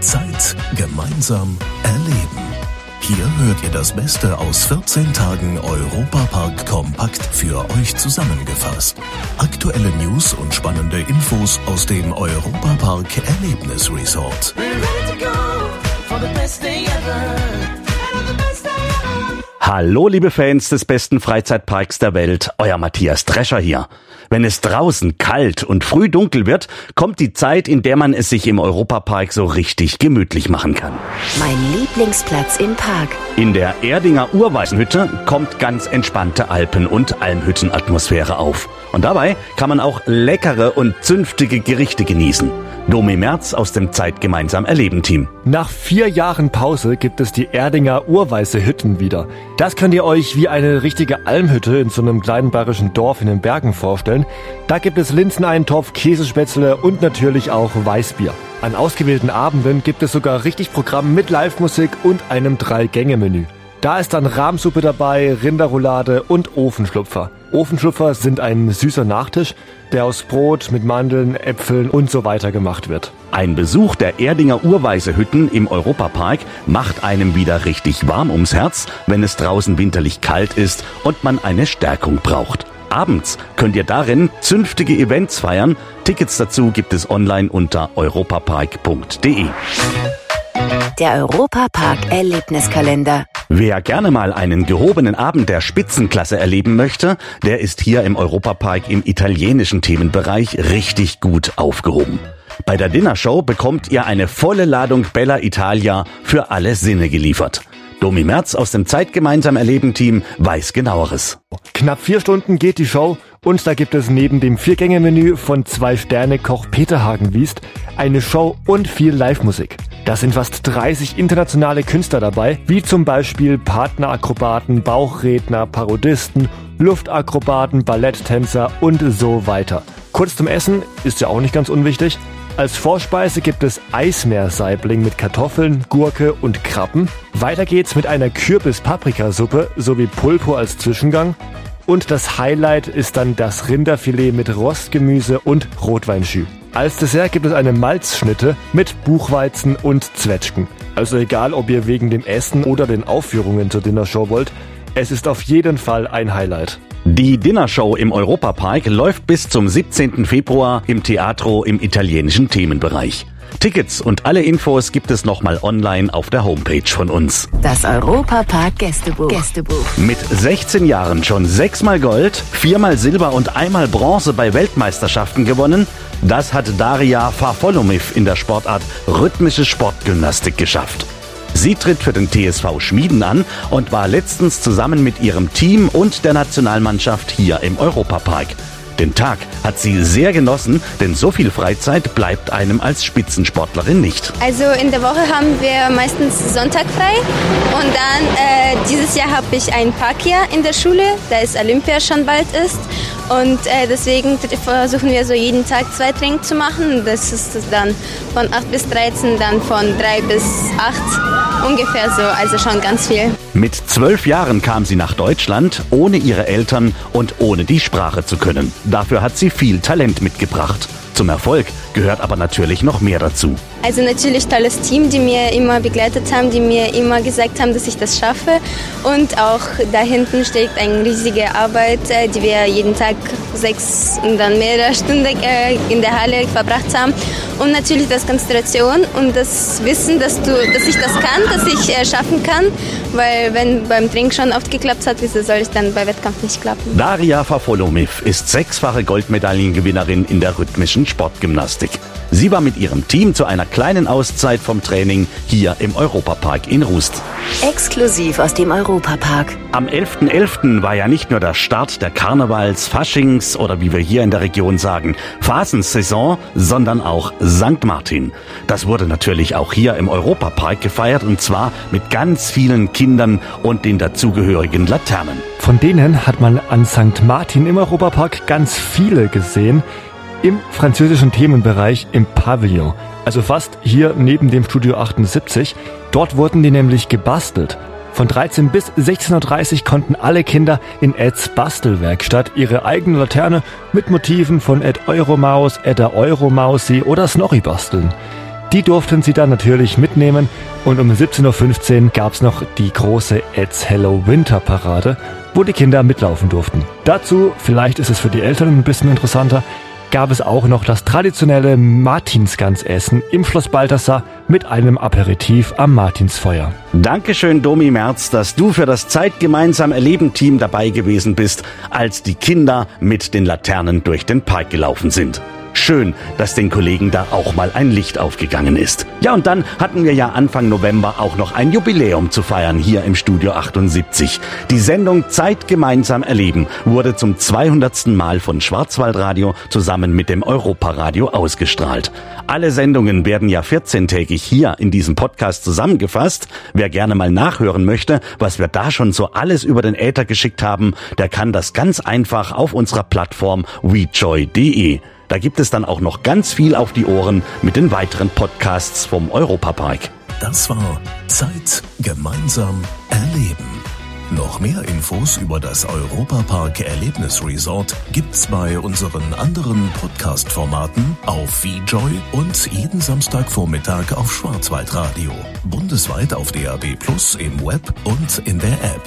Zeit gemeinsam erleben. Hier hört ihr das Beste aus 14 Tagen Europapark Kompakt für euch zusammengefasst. Aktuelle News und spannende Infos aus dem Europapark Erlebnis Resort. Hallo liebe Fans des besten Freizeitparks der Welt, euer Matthias Drescher hier. Wenn es draußen kalt und früh dunkel wird, kommt die Zeit, in der man es sich im Europapark so richtig gemütlich machen kann. Mein Lieblingsplatz im Park. In der Erdinger Urweisenhütte kommt ganz entspannte Alpen- und Almhüttenatmosphäre auf. Und dabei kann man auch leckere und zünftige Gerichte genießen. Domi Merz aus dem Zeit gemeinsam erleben Team. Nach vier Jahren Pause gibt es die Erdinger Urweiße Hütten wieder. Das könnt ihr euch wie eine richtige Almhütte in so einem kleinen bayerischen Dorf in den Bergen vorstellen. Da gibt es Linseneintopf, Käsespätzle und natürlich auch Weißbier. An ausgewählten Abenden gibt es sogar richtig Programm mit Live-Musik und einem Drei-Gänge-Menü. Da ist dann Rahmsuppe dabei, Rinderroulade und Ofenschlupfer. Ofenschlupfer sind ein süßer Nachtisch, der aus Brot mit Mandeln, Äpfeln und so weiter gemacht wird. Ein Besuch der Erdinger Urweise-Hütten im Europapark macht einem wieder richtig warm ums Herz, wenn es draußen winterlich kalt ist und man eine Stärkung braucht. Abends könnt ihr darin zünftige Events feiern. Tickets dazu gibt es online unter europapark.de. Der Europapark Erlebniskalender. Wer gerne mal einen gehobenen Abend der Spitzenklasse erleben möchte, der ist hier im Europapark im italienischen Themenbereich richtig gut aufgehoben. Bei der Dinnershow bekommt ihr eine volle Ladung Bella Italia für alle Sinne geliefert. Domi Merz aus dem Zeitgemeinsam Erleben Team weiß genaueres. Knapp vier Stunden geht die Show und da gibt es neben dem Viergänge-Menü von Zwei-Sterne-Koch Peter Hagenwiest eine Show und viel Live-Musik. Da sind fast 30 internationale Künstler dabei, wie zum Beispiel Partnerakrobaten, Bauchredner, Parodisten, Luftakrobaten, Balletttänzer und so weiter. Kurz zum Essen ist ja auch nicht ganz unwichtig. Als Vorspeise gibt es Eismeersaibling mit Kartoffeln, Gurke und Krabben. Weiter geht's mit einer Kürbis-Paprikasuppe sowie Pulpo als Zwischengang. Und das Highlight ist dann das Rinderfilet mit Rostgemüse und Rotweinschü. Als Dessert gibt es eine Malzschnitte mit Buchweizen und Zwetschgen. Also egal, ob ihr wegen dem Essen oder den Aufführungen zur Dinnershow wollt, es ist auf jeden Fall ein Highlight. Die Dinnershow im Europapark läuft bis zum 17. Februar im Teatro im italienischen Themenbereich. Tickets und alle Infos gibt es nochmal online auf der Homepage von uns. Das Europapark Gästebuch. Gästebuch. Mit 16 Jahren schon sechsmal Gold, viermal Silber und einmal Bronze bei Weltmeisterschaften gewonnen, das hat Daria Farfolomiv in der Sportart rhythmische Sportgymnastik geschafft. Sie tritt für den TSV Schmieden an und war letztens zusammen mit ihrem Team und der Nationalmannschaft hier im Europapark. Den Tag hat sie sehr genossen, denn so viel Freizeit bleibt einem als Spitzensportlerin nicht. Also in der Woche haben wir meistens Sonntag frei und dann äh, dieses Jahr habe ich ein Parkjahr in der Schule, da es Olympia schon bald ist und äh, deswegen versuchen wir so jeden Tag zwei Training zu machen. Das ist dann von 8 bis 13, dann von 3 bis 8 ungefähr so, also schon ganz viel. Mit zwölf Jahren kam sie nach Deutschland, ohne ihre Eltern und ohne die Sprache zu können. Dafür hat sie viel Talent mitgebracht. Zum Erfolg gehört aber natürlich noch mehr dazu. Also natürlich tolles Team, die mir immer begleitet haben, die mir immer gesagt haben, dass ich das schaffe. Und auch da hinten steckt eine riesige Arbeit, äh, die wir jeden Tag sechs und dann mehrere Stunden äh, in der Halle verbracht haben. Und natürlich das Konzentration und das Wissen, dass, du, dass ich das kann, dass ich äh, schaffen kann. Weil wenn beim Training schon oft geklappt hat, wieso soll es dann bei Wettkampf nicht klappen? Daria Fafolomiv ist sechsfache Goldmedaillengewinnerin in der rhythmischen Sportgymnastik. Sie war mit ihrem Team zu einer kleinen Auszeit vom Training hier im Europapark in Rust. Exklusiv aus dem Europapark. Am 11.11. .11. war ja nicht nur der Start der Karnevals, Faschings oder wie wir hier in der Region sagen, Phasensaison, sondern auch St. Martin. Das wurde natürlich auch hier im Europapark gefeiert und zwar mit ganz vielen Kindern und den dazugehörigen Laternen. Von denen hat man an St. Martin im Europapark ganz viele gesehen im französischen Themenbereich im Pavillon. Also fast hier neben dem Studio 78. Dort wurden die nämlich gebastelt. Von 13 bis 16.30 Uhr konnten alle Kinder in Eds Bastelwerkstatt ihre eigene Laterne mit Motiven von Ed Euromaus, Edda Euromausi oder Snorri basteln. Die durften sie dann natürlich mitnehmen und um 17.15 Uhr gab es noch die große It's Hello Winter Parade, wo die Kinder mitlaufen durften. Dazu, vielleicht ist es für die Eltern ein bisschen interessanter, gab es auch noch das traditionelle Martinsgansessen im Schloss Balthasar mit einem Aperitif am Martinsfeuer. Dankeschön, Domi Merz, dass du für das Zeit gemeinsam erleben Team dabei gewesen bist, als die Kinder mit den Laternen durch den Park gelaufen sind. Schön, dass den Kollegen da auch mal ein Licht aufgegangen ist. Ja, und dann hatten wir ja Anfang November auch noch ein Jubiläum zu feiern hier im Studio 78. Die Sendung Zeit gemeinsam erleben wurde zum 200. Mal von Schwarzwaldradio zusammen mit dem Europaradio ausgestrahlt. Alle Sendungen werden ja 14-tägig hier in diesem Podcast zusammengefasst. Wer gerne mal nachhören möchte, was wir da schon so alles über den Äther geschickt haben, der kann das ganz einfach auf unserer Plattform wejoy.de. Da gibt es dann auch noch ganz viel auf die Ohren mit den weiteren Podcasts vom Europapark. Das war Zeit gemeinsam erleben. Noch mehr Infos über das Europapark Erlebnisresort gibt's bei unseren anderen Podcast-Formaten auf VJoy und jeden Samstagvormittag auf Schwarzwaldradio. Bundesweit auf DAB Plus im Web und in der App.